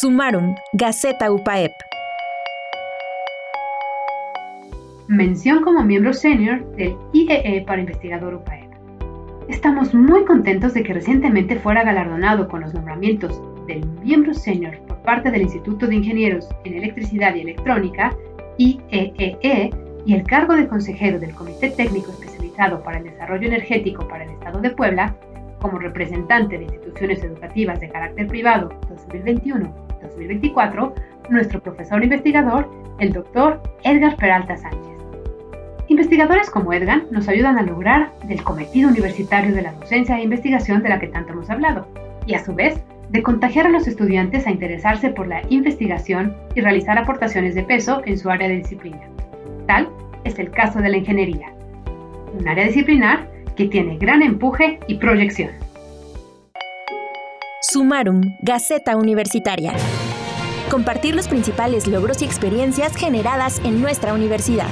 Sumaron, Gaceta UPAEP. Mención como miembro senior del IEE para investigador UPAEP. Estamos muy contentos de que recientemente fuera galardonado con los nombramientos del miembro senior por parte del Instituto de Ingenieros en Electricidad y Electrónica, IEEE, y el cargo de consejero del Comité Técnico Especializado para el Desarrollo Energético para el Estado de Puebla, como representante de instituciones educativas de carácter privado 2021-2024, nuestro profesor investigador, el doctor Edgar Peralta Sánchez. Investigadores como Edgar nos ayudan a lograr el cometido universitario de la docencia e investigación de la que tanto hemos hablado, y a su vez de contagiar a los estudiantes a interesarse por la investigación y realizar aportaciones de peso en su área de disciplina. Tal es el caso de la ingeniería, un área disciplinar que tiene gran empuje y proyección. Sumarum, Gaceta Universitaria. Compartir los principales logros y experiencias generadas en nuestra universidad.